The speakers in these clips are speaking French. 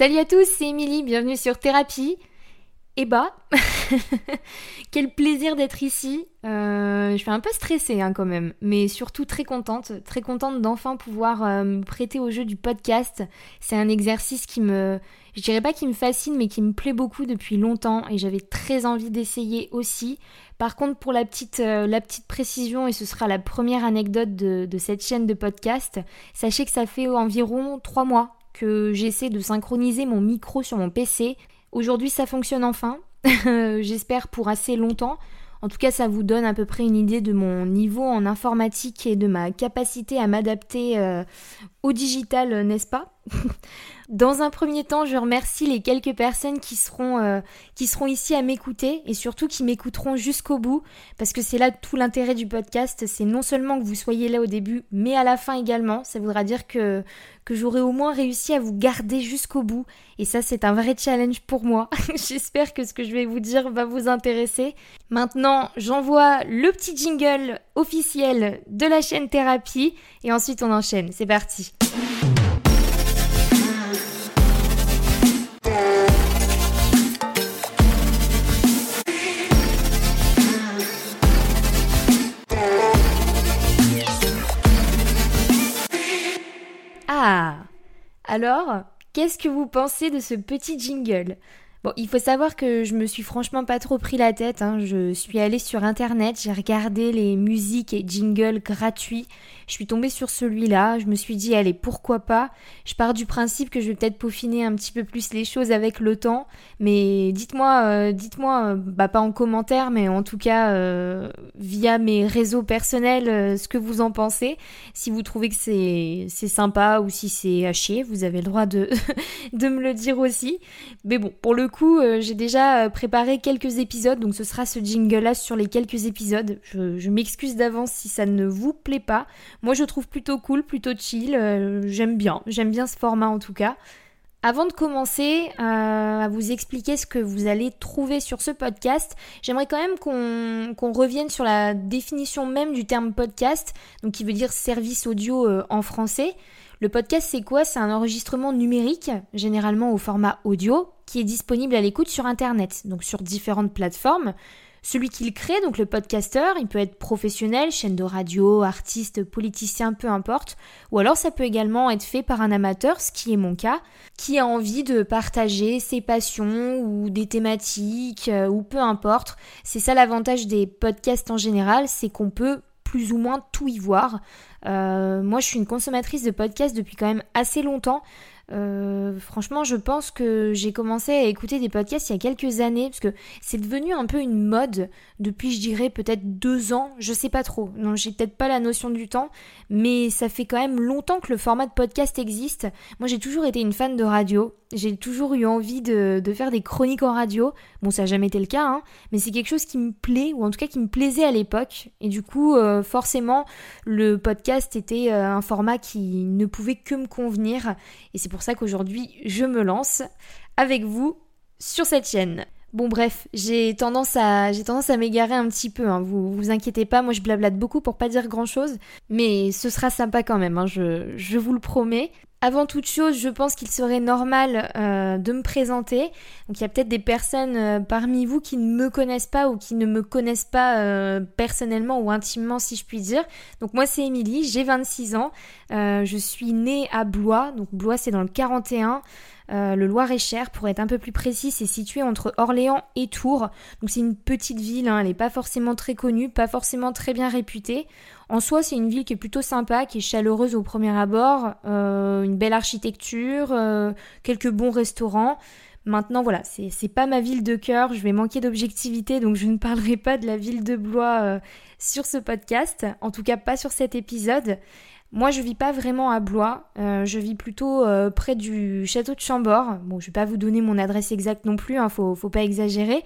Salut à tous, c'est Émilie, bienvenue sur Thérapie. Et bah, quel plaisir d'être ici. Euh, je suis un peu stressée hein, quand même, mais surtout très contente, très contente d'enfin pouvoir euh, me prêter au jeu du podcast. C'est un exercice qui me, je dirais pas qui me fascine, mais qui me plaît beaucoup depuis longtemps et j'avais très envie d'essayer aussi. Par contre, pour la petite, euh, la petite précision, et ce sera la première anecdote de, de cette chaîne de podcast, sachez que ça fait environ trois mois que j'essaie de synchroniser mon micro sur mon PC. Aujourd'hui, ça fonctionne enfin. J'espère pour assez longtemps. En tout cas, ça vous donne à peu près une idée de mon niveau en informatique et de ma capacité à m'adapter euh, au digital, n'est-ce pas? Dans un premier temps, je remercie les quelques personnes qui seront, euh, qui seront ici à m'écouter et surtout qui m'écouteront jusqu'au bout parce que c'est là tout l'intérêt du podcast. C'est non seulement que vous soyez là au début, mais à la fin également. Ça voudra dire que, que j'aurai au moins réussi à vous garder jusqu'au bout et ça, c'est un vrai challenge pour moi. J'espère que ce que je vais vous dire va vous intéresser. Maintenant, j'envoie le petit jingle officiel de la chaîne Thérapie et ensuite on enchaîne. C'est parti. Alors, qu'est-ce que vous pensez de ce petit jingle? Bon, il faut savoir que je me suis franchement pas trop pris la tête. Hein. Je suis allée sur internet, j'ai regardé les musiques et jingles gratuits. Je suis tombée sur celui-là. Je me suis dit, allez, pourquoi pas? Je pars du principe que je vais peut-être peaufiner un petit peu plus les choses avec le temps. Mais dites-moi, euh, dites-moi, euh, bah pas en commentaire, mais en tout cas euh, via mes réseaux personnels, ce que vous en pensez. Si vous trouvez que c'est sympa ou si c'est chier, vous avez le droit de de me le dire aussi. Mais bon, pour le coup, j'ai déjà préparé quelques épisodes, donc ce sera ce jingle-là sur les quelques épisodes. Je, m'excuse d'avance si ça ne vous plaît pas. Moi, je trouve plutôt cool, plutôt chill. Euh, j'aime bien, j'aime bien ce format en tout cas. Avant de commencer à vous expliquer ce que vous allez trouver sur ce podcast, j'aimerais quand même qu'on revienne sur la définition même du terme podcast, donc qui veut dire service audio en français. Le podcast, c'est quoi? C'est un enregistrement numérique, généralement au format audio, qui est disponible à l'écoute sur Internet, donc sur différentes plateformes. Celui qui le crée, donc le podcasteur, il peut être professionnel, chaîne de radio, artiste, politicien, peu importe. Ou alors ça peut également être fait par un amateur, ce qui est mon cas, qui a envie de partager ses passions ou des thématiques euh, ou peu importe. C'est ça l'avantage des podcasts en général, c'est qu'on peut plus ou moins tout y voir. Euh, moi, je suis une consommatrice de podcasts depuis quand même assez longtemps. Euh, franchement, je pense que j'ai commencé à écouter des podcasts il y a quelques années, parce que c'est devenu un peu une mode depuis, je dirais, peut-être deux ans, je sais pas trop. Non, j'ai peut-être pas la notion du temps, mais ça fait quand même longtemps que le format de podcast existe. Moi, j'ai toujours été une fan de radio, j'ai toujours eu envie de, faire des chroniques en radio. Bon, ça n'a jamais été le cas, hein, mais c'est quelque chose qui me plaît, ou en tout cas qui me plaisait à l'époque. Et du coup, euh, forcément, le podcast était euh, un format qui ne pouvait que me convenir. Et c'est pour ça qu'aujourd'hui, je me lance avec vous sur cette chaîne. Bon bref, j'ai tendance à m'égarer un petit peu. Hein. Vous vous inquiétez pas, moi je blablate beaucoup pour pas dire grand chose, mais ce sera sympa quand même. Hein. Je, je vous le promets. Avant toute chose, je pense qu'il serait normal euh, de me présenter. Donc il y a peut-être des personnes euh, parmi vous qui ne me connaissent pas ou qui ne me connaissent pas euh, personnellement ou intimement si je puis dire. Donc moi c'est Émilie, j'ai 26 ans, je suis née à Blois, donc Blois c'est dans le 41. Le Loir-et-Cher, pour être un peu plus précis, c'est situé entre Orléans et Tours. Donc c'est une petite ville, hein, elle n'est pas forcément très connue, pas forcément très bien réputée. En soi, c'est une ville qui est plutôt sympa, qui est chaleureuse au premier abord, euh, une belle architecture, euh, quelques bons restaurants. Maintenant, voilà, c'est pas ma ville de cœur, je vais manquer d'objectivité, donc je ne parlerai pas de la ville de Blois euh, sur ce podcast, en tout cas pas sur cet épisode. Moi, je vis pas vraiment à Blois, je vis plutôt près du château de Chambord. Bon, je vais pas vous donner mon adresse exacte non plus, hein, faut, faut pas exagérer,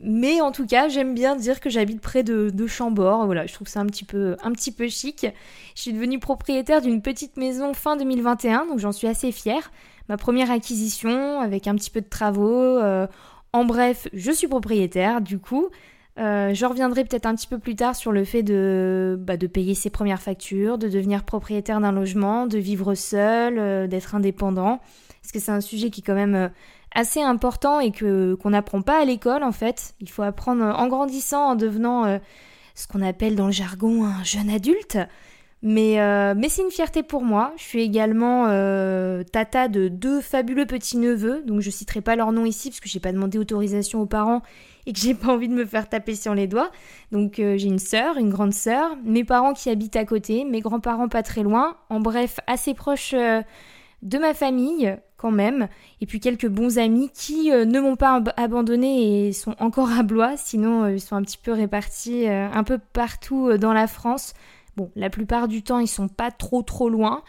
mais en tout cas, j'aime bien dire que j'habite près de, Chambord. Voilà, je trouve ça un petit peu, un petit peu chic. Je suis devenue propriétaire d'une petite maison fin 2021, donc j'en suis assez fière. Ma première acquisition avec un petit peu de travaux. Euh, en bref, je suis propriétaire du coup. Euh, je reviendrai peut-être un petit peu plus tard sur le fait de, bah, de payer ses premières factures, de devenir propriétaire d'un logement, de vivre seul, euh, d'être indépendant. parce que c'est un sujet qui est quand même assez important et que qu'on n'apprend pas à l'école en fait. Il faut apprendre en grandissant, en devenant ce qu'on appelle dans le jargon un jeune adulte. Mais, euh, mais c'est une fierté pour moi. Je suis également euh, tata de deux fabuleux petits-neveux, donc je citerai pas leur nom ici parce que j'ai pas demandé autorisation aux parents et que j'ai pas envie de me faire taper sur les doigts. Donc euh, j'ai une sœur, une grande sœur, mes parents qui habitent à côté, mes grands-parents pas très loin, en bref assez proche de ma famille quand même, et puis quelques bons amis qui ne m'ont pas abandonné et sont encore à Blois, sinon ils sont un petit peu répartis un peu partout dans la France. Bon, la plupart du temps, ils sont pas trop trop loin,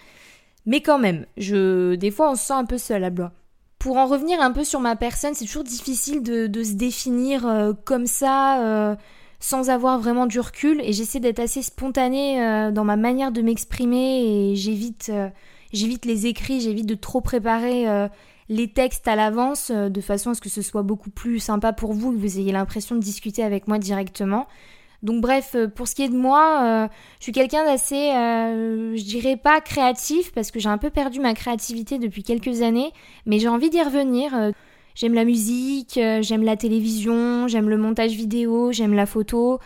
mais quand même, je, des fois, on se sent un peu seul à Blois. Pour en revenir un peu sur ma personne, c'est toujours difficile de, se définir euh, comme ça, euh, sans avoir vraiment du recul, et j'essaie d'être assez spontanée euh, dans ma manière de m'exprimer, et j'évite, j'évite les écrits, j'évite de trop préparer les textes à l'avance, de façon à ce que ce soit beaucoup plus sympa pour vous, que vous ayez l'impression de discuter avec moi directement. Donc bref, euh, pour ce qui est de moi, euh, je suis quelqu'un d'assez, euh, je dirais pas créatif parce que j'ai un peu perdu ma créativité depuis quelques années, mais j'ai envie d'y revenir. J'aime la musique, j'aime la télévision, j'aime le montage vidéo, j'aime la photo,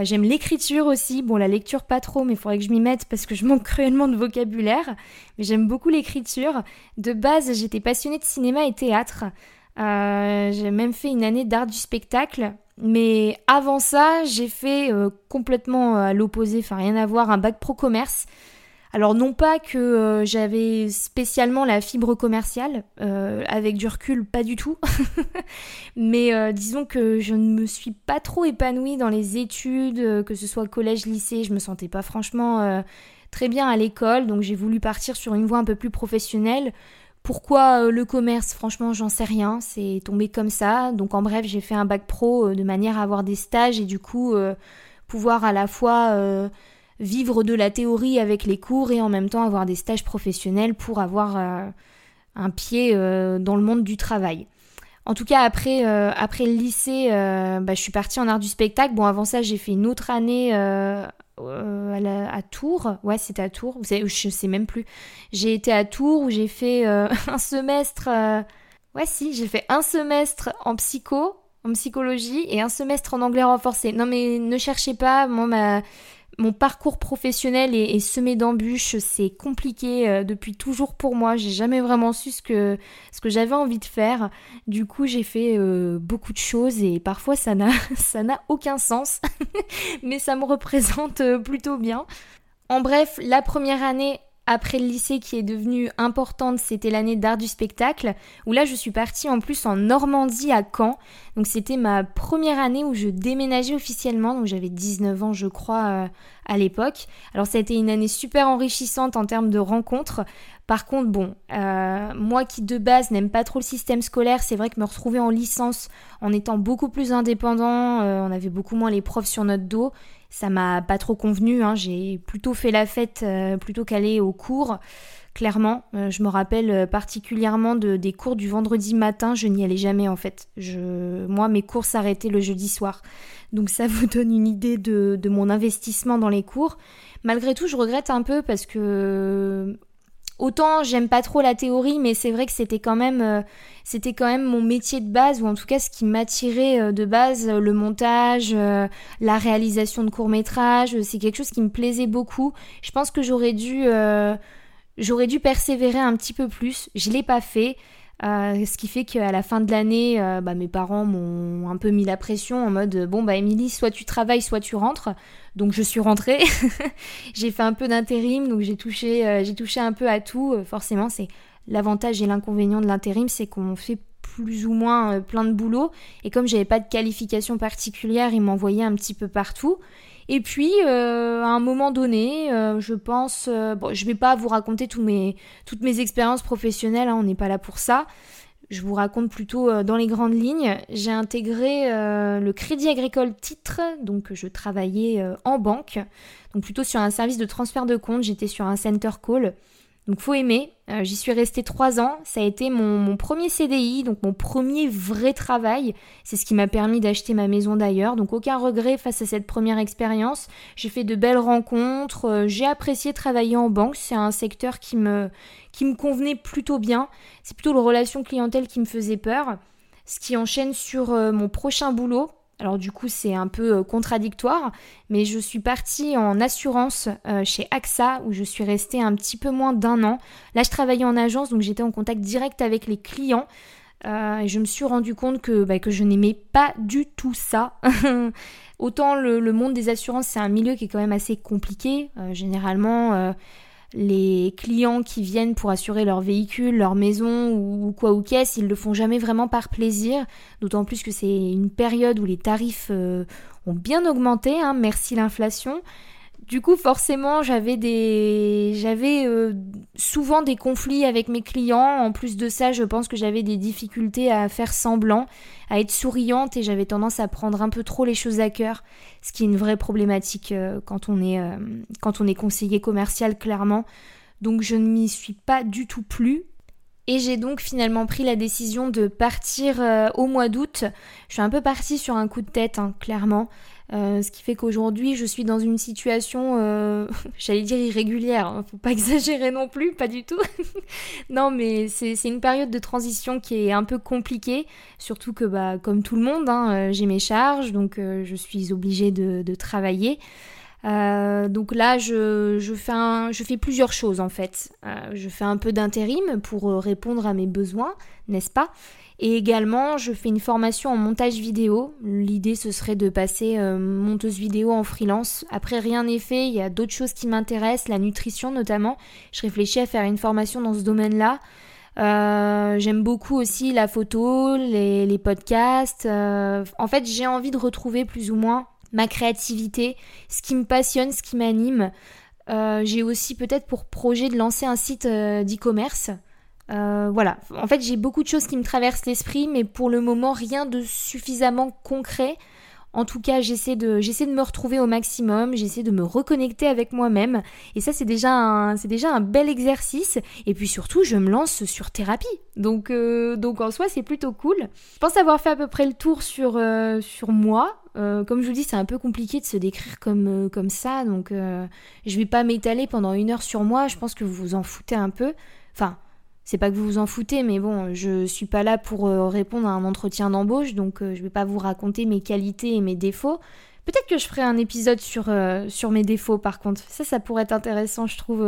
j'aime l'écriture aussi. Bon, la lecture pas trop, mais il faudrait que je m'y mette parce que je manque cruellement de vocabulaire. Mais j'aime beaucoup l'écriture. De base, j'étais passionnée de cinéma et théâtre. j'ai même fait une année d'art du spectacle mais avant ça, j'ai fait euh, complètement euh, à l'opposé, enfin rien à voir, un bac pro commerce. Alors non pas que euh, j'avais spécialement la fibre commerciale, avec du recul, pas du tout. mais disons que je ne me suis pas trop épanouie dans les études, que ce soit collège, lycée, je me sentais pas franchement très bien à l'école, donc j'ai voulu partir sur une voie un peu plus professionnelle. Pourquoi euh, le commerce? Franchement, j'en sais rien. C'est tombé comme ça. Donc, en bref, j'ai fait un bac pro euh, de manière à avoir des stages et du coup euh, pouvoir à la fois vivre de la théorie avec les cours et en même temps avoir des stages professionnels pour avoir un pied dans le monde du travail. En tout cas, après, après le lycée, bah, je suis partie en art du spectacle. Bon, avant ça, j'ai fait une autre année euh, à, Tours. Ouais, c'était à Tours. Vous savez, je sais même plus. J'ai été à Tours où j'ai fait euh, un semestre. Euh, ouais, si, j'ai fait un semestre en psycho, en psychologie et un semestre en anglais renforcé. Non, mais ne cherchez pas. Moi, ma mon parcours professionnel est, semé d'embûches, c'est compliqué euh, depuis toujours pour moi. J'ai jamais vraiment su ce que, ce que j'avais envie de faire. Du coup, j'ai fait euh, beaucoup de choses et parfois ça n'a, ça n'a aucun sens, mais ça me représente euh, plutôt bien. En bref, la première année après le lycée qui est devenue importante, c'était l'année d'art du spectacle, où là je suis partie en plus en Normandie à Caen. Donc c'était ma première année où je déménageais officiellement, donc j'avais 19 ans je crois euh, à l'époque. Alors ça a été une année super enrichissante en termes de rencontres. Par contre, bon, euh, moi qui de base n'aime pas trop le système scolaire, c'est vrai que me retrouver en licence en étant beaucoup plus indépendant, euh, on avait beaucoup moins les profs sur notre dos ça m'a pas trop convenu. Hein. J'ai plutôt fait la fête euh, plutôt qu'aller au cours. Clairement, euh, je me rappelle euh, particulièrement de, des cours du vendredi matin, je n'y allais jamais en fait. Moi, mes cours s'arrêtaient le jeudi soir. Donc ça vous donne une idée de mon investissement dans les cours. Malgré tout, je regrette un peu parce que autant j'aime pas trop la théorie, mais c'est vrai que c'était quand même euh, c'était quand même mon métier de base ou en tout cas ce qui m'attirait euh, de base, euh, le montage, la réalisation de courts métrages, c'est quelque chose qui me plaisait beaucoup. Je pense que j'aurais dû j'aurais dû persévérer un petit peu plus. Je l'ai pas fait. Euh, ce qui fait qu'à la fin de l'année, euh, bah, mes parents m'ont un peu mis la pression en mode bon bah Émilie, soit tu travailles, soit tu rentres. Donc je suis rentrée. j'ai fait un peu d'intérim, donc j'ai touché, euh, j'ai touché un peu à tout. forcément, c'est l'avantage et l'inconvénient de l'intérim, c'est qu'on fait plus ou moins plein de boulot. Et comme j'avais pas de qualification particulière, ils m'envoyaient un petit peu partout. Et puis, euh, à un moment donné, euh, je pense, euh, bon, je vais pas vous raconter mes, toutes mes expériences professionnelles, hein, on n'est pas là pour ça. Je vous raconte plutôt dans les grandes lignes. J'ai intégré le Crédit Agricole Titre, donc je travaillais en banque, donc plutôt sur un service de transfert de compte. J'étais sur un center call. Donc faut aimer. Euh, j'y suis restée trois ans. Ça a été mon, premier CDI, donc mon premier vrai travail. C'est ce qui m'a permis d'acheter ma maison d'ailleurs. Donc aucun regret face à cette première expérience. J'ai fait de belles rencontres. Euh, j'ai apprécié travailler en banque. C'est un secteur qui me, qui me convenait plutôt bien. C'est plutôt le relation clientèle qui me faisait peur. Ce qui enchaîne sur euh, mon prochain boulot. Alors du coup c'est un peu euh, contradictoire, mais je suis partie en assurance euh, chez AXA où je suis restée un petit peu moins d'un an. Là je travaillais en agence donc j'étais en contact direct avec les clients. Euh, et je me suis rendu compte que, bah, que je n'aimais pas du tout ça. Autant le, monde des assurances, c'est un milieu qui est quand même assez compliqué. généralement, les clients qui viennent pour assurer leur véhicule, leur maison ou, quoi ou qu'est-ce, ils le font jamais vraiment par plaisir, d'autant plus que c'est une période où les tarifs euh, ont bien augmenté, hein, merci l'inflation. Du coup, forcément, j'avais des, j'avais euh, souvent des conflits avec mes clients. En plus de ça, je pense que j'avais des difficultés à faire semblant, à être souriante et j'avais tendance à prendre un peu trop les choses à cœur, ce qui est une vraie problématique euh, quand on est euh, quand on est conseiller commercial clairement. Donc je ne m'y suis pas du tout plus. Et j'ai donc finalement pris la décision de partir au mois d'août. Je suis un peu partie sur un coup de tête, hein, clairement. Euh, ce qui fait qu'aujourd'hui, je suis dans une situation, euh, j'allais dire irrégulière, hein, faut pas exagérer non plus, pas du tout. non, mais c'est une période de transition qui est un peu compliquée, surtout que, bah, comme tout le monde, hein, euh, j'ai mes charges, donc je suis obligée de, de travailler. Donc là, je, je, fais un, je fais plusieurs choses en fait. je fais un peu d'intérim pour répondre à mes besoins, n'est-ce pas? Et également, je fais une formation en montage vidéo. L'idée, ce serait de passer euh, monteuse vidéo en freelance. Après, rien n'est fait. Il y a d'autres choses qui m'intéressent, la nutrition notamment. Je réfléchis à faire une formation dans ce domaine-là. Euh, j'aime beaucoup aussi la photo, les, podcasts. Euh, en fait, j'ai envie de retrouver plus ou moins ma créativité, ce qui me passionne, ce qui m'anime. j'ai aussi peut-être pour projet de lancer un site d'e-commerce. Euh, voilà, en fait j'ai beaucoup de choses qui me traversent l'esprit, mais pour le moment rien de suffisamment concret. En tout cas, j'essaie de, j'essaie de me retrouver au maximum, j'essaie de me reconnecter avec moi-même, et ça c'est déjà un, c'est déjà un bel exercice. Et puis surtout, je me lance sur thérapie, donc, euh, donc en soi c'est plutôt cool. Je pense avoir fait à peu près le tour sur, euh, sur moi. comme je vous dis, c'est un peu compliqué de se décrire comme, comme ça, donc je vais pas m'étaler pendant une heure sur moi. Je pense que vous vous en foutez un peu. Enfin, c'est pas que vous vous en foutez, mais bon, je suis pas là pour euh, répondre à un entretien d'embauche, donc euh, je vais pas vous raconter mes qualités et mes défauts. Peut-être que je ferai un épisode sur, euh, sur mes défauts par contre. Ça, ça pourrait être intéressant, je trouve,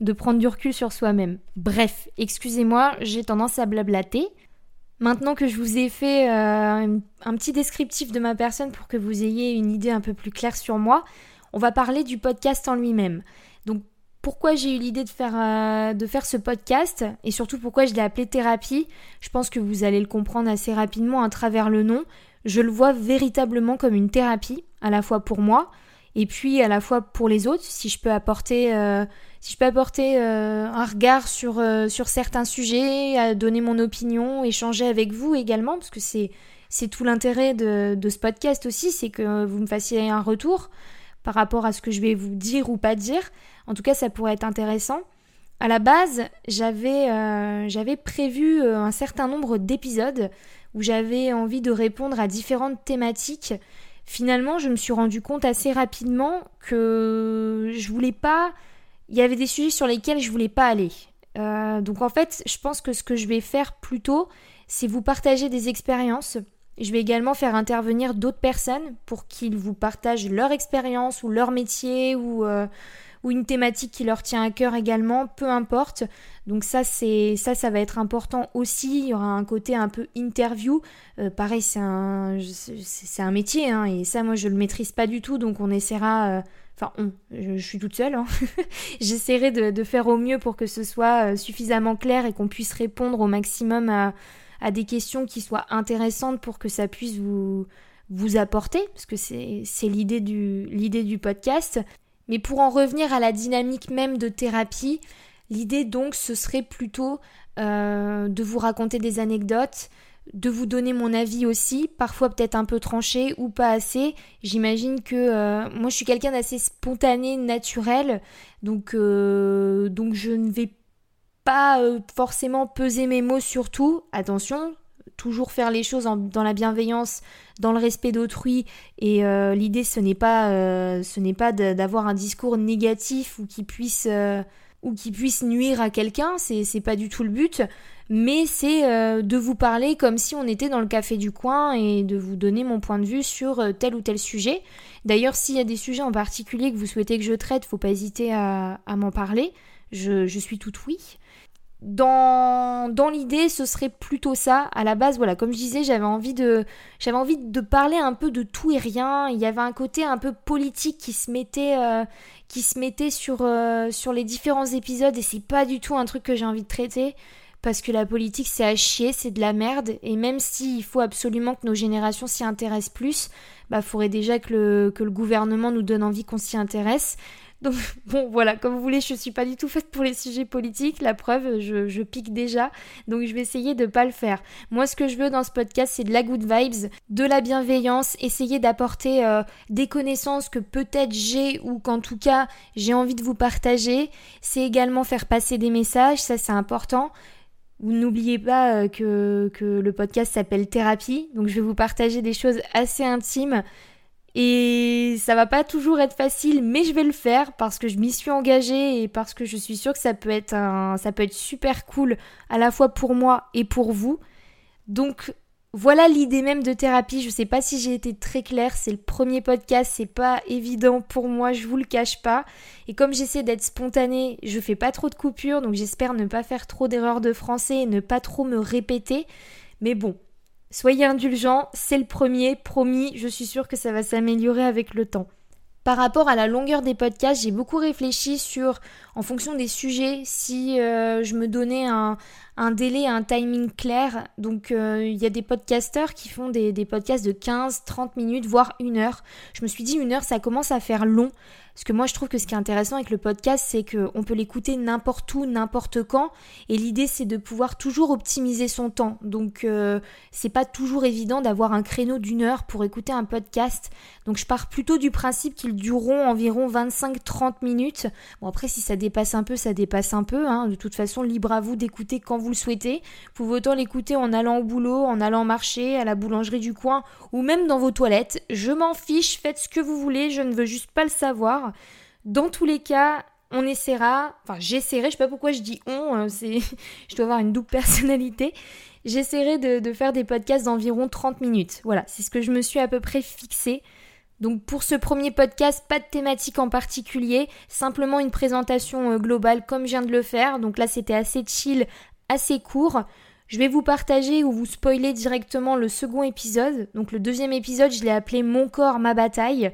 de prendre du recul sur soi-même. Bref, excusez-moi, j'ai tendance à blablater. Maintenant que je vous ai fait un petit descriptif de ma personne pour que vous ayez une idée un peu plus claire sur moi, on va parler du podcast en lui-même. Donc pourquoi j'ai eu l'idée de faire, euh, de faire ce podcast et surtout pourquoi je l'ai appelé thérapie. Je pense que vous allez le comprendre assez rapidement à travers le nom. Je le vois véritablement comme une thérapie, à la fois pour moi et puis à la fois pour les autres. Si je peux apporter, euh, si je peux apporter euh, un regard sur, sur certains sujets, donner mon opinion, échanger avec vous également, parce que c'est, c'est tout l'intérêt de, de ce podcast aussi, c'est que vous me fassiez un retour par rapport à ce que je vais vous dire ou pas dire. En tout cas, ça pourrait être intéressant. À la base, j'avais euh, prévu euh, un certain nombre d'épisodes où j'avais envie de répondre à différentes thématiques. Finalement, je me suis rendu compte assez rapidement que je voulais pas. Il y avait des sujets sur lesquels je voulais pas aller. Euh, donc en fait, je pense que ce que je vais faire plutôt, c'est vous partager des expériences je vais également faire intervenir d'autres personnes pour qu'ils vous partagent leur expérience ou leur métier ou, euh, une thématique qui leur tient à cœur également, peu importe. Donc ça, ça, va être important aussi. Il y aura un côté un peu interview. Euh, pareil, c'est un, métier, hein, et ça, moi, je le maîtrise pas du tout, donc on essaiera. Euh, enfin, je, suis toute seule. Hein. J'essaierai de, de, faire au mieux pour que ce soit suffisamment clair et qu'on puisse répondre au maximum à à des questions qui soient intéressantes pour que ça puisse vous, vous apporter, parce que c'est l'idée du, du podcast. Mais pour en revenir à la dynamique même de thérapie, l'idée donc ce serait plutôt euh, de vous raconter des anecdotes, de vous donner mon avis aussi, parfois peut-être un peu tranché ou pas assez. J'imagine que euh, moi je suis quelqu'un d'assez spontané, naturel, donc, euh, donc je ne vais pas euh, forcément peser mes mots sur tout. Attention, toujours faire les choses dans la bienveillance, dans le respect d'autrui. Et euh, l'idée, ce n'est pas, euh, ce n'est pas d'avoir un discours négatif ou qui puisse, ou qui puisse nuire à quelqu'un. C'est, c'est pas du tout le but. Mais c'est de vous parler comme si on était dans le café du coin et de vous donner mon point de vue sur tel ou tel sujet. D'ailleurs, s'il y a des sujets en particulier que vous souhaitez que je traite, faut pas hésiter à, m'en parler. Je, je suis tout oui dans, dans l'idée, ce serait plutôt ça. À la base, voilà, comme je disais, j'avais envie de, j'avais envie de parler un peu de tout et rien. Il y avait un côté un peu politique qui se mettait, euh, qui se mettait sur, euh, sur les différents épisodes et c'est pas du tout un truc que j'ai envie de traiter parce que la politique c'est à chier, c'est de la merde et même s'il faut absolument que nos générations s'y intéressent plus, bah faudrait déjà que le, que le gouvernement nous donne envie qu'on s'y intéresse. Donc bon voilà, comme vous voulez, je suis pas du tout faite pour les sujets politiques, la preuve, je, pique déjà, donc je vais essayer de pas le faire. Moi ce que je veux dans ce podcast c'est de la good vibes, de la bienveillance, essayer d'apporter euh, des connaissances que peut-être j'ai ou qu'en tout cas j'ai envie de vous partager. C'est également faire passer des messages, ça c'est important. N'oubliez pas euh, que, que le podcast s'appelle Thérapie, donc je vais vous partager des choses assez intimes et ça va pas toujours être facile, mais je vais le faire parce que je m'y suis engagée et parce que je suis sûre que ça peut être un, ça super cool à la fois pour moi et pour vous. Donc voilà l'idée même de thérapie. Je sais pas si j'ai été très claire. C'est le premier podcast, c'est pas évident pour moi, je vous le cache pas. Et comme j'essaie d'être spontanée, je fais pas trop de coupures, donc j'espère ne pas faire trop d'erreurs de français et ne pas trop me répéter. Mais bon, Soyez indulgents, c'est le premier, promis, je suis sûre que ça va s'améliorer avec le temps. Par rapport à la longueur des podcasts, j'ai beaucoup réfléchi sur, en fonction des sujets, si euh, je me donnais un, délai, un timing clair. Donc euh, il y a des podcasteurs qui font des, des podcasts de 15, 30 minutes, voire une heure. Je me suis dit une heure, ça commence à faire long. Parce que moi, je trouve que ce qui est intéressant avec le podcast, c'est qu'on peut l'écouter n'importe où, n'importe quand. Et l'idée, c'est de pouvoir toujours optimiser son temps. Donc, euh, c'est pas toujours évident d'avoir un créneau d'une heure pour écouter un podcast. Donc, je pars plutôt du principe qu'ils dureront environ 25-30 minutes. Bon, après, si ça dépasse un peu, ça dépasse un peu. Hein. De toute façon, libre à vous d'écouter quand vous le souhaitez. Vous pouvez autant l'écouter en allant au boulot, en allant marcher, à la boulangerie du coin, ou même dans vos toilettes. Je m'en fiche, faites ce que vous voulez, je ne veux juste pas le savoir. Dans tous les cas, on essaiera, enfin j'essaierai, je sais pas pourquoi je dis on, euh, c'est, je dois avoir une double personnalité. J'essaierai de, faire des podcasts d'environ 30 minutes. Voilà, c'est ce que je me suis à peu près fixé. Donc pour ce premier podcast, pas de thématique en particulier, simplement une présentation euh, globale comme je viens de le faire. Donc là c'était assez chill, assez court. Je vais vous partager ou vous spoiler directement le second épisode. Donc le deuxième épisode, je l'ai appelé Mon corps, ma bataille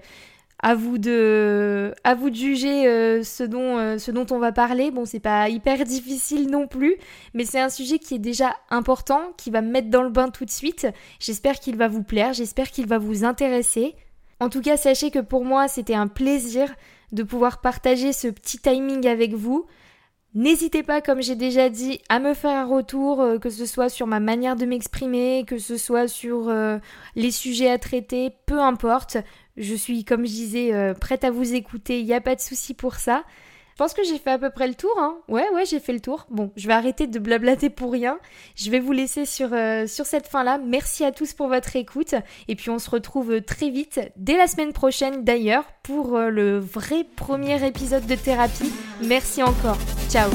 à vous de, à vous de juger euh, ce, dont, euh, ce dont on va parler. Bon, c'est pas hyper difficile non plus, mais c'est un sujet qui est déjà important, qui va me mettre dans le bain tout de suite. J'espère qu'il va vous plaire, j'espère qu'il va vous intéresser. En tout cas, sachez que pour moi, c'était un plaisir de pouvoir partager ce petit timing avec vous. N'hésitez pas, comme j'ai déjà dit, à me faire un retour, euh, que ce soit sur ma manière de m'exprimer, que ce soit sur les sujets à traiter, peu importe. Je suis, comme je disais, euh, prête à vous écouter, il n'y a pas de souci pour ça. Je pense que j'ai fait à peu près le tour, hein. Ouais, ouais, j'ai fait le tour. Bon, je vais arrêter de blablater pour rien. Je vais vous laisser sur, euh, sur cette fin-là. Merci à tous pour votre écoute. Et puis on se retrouve très vite, dès la semaine prochaine d'ailleurs, pour euh, le vrai premier épisode de thérapie. Merci encore. Ciao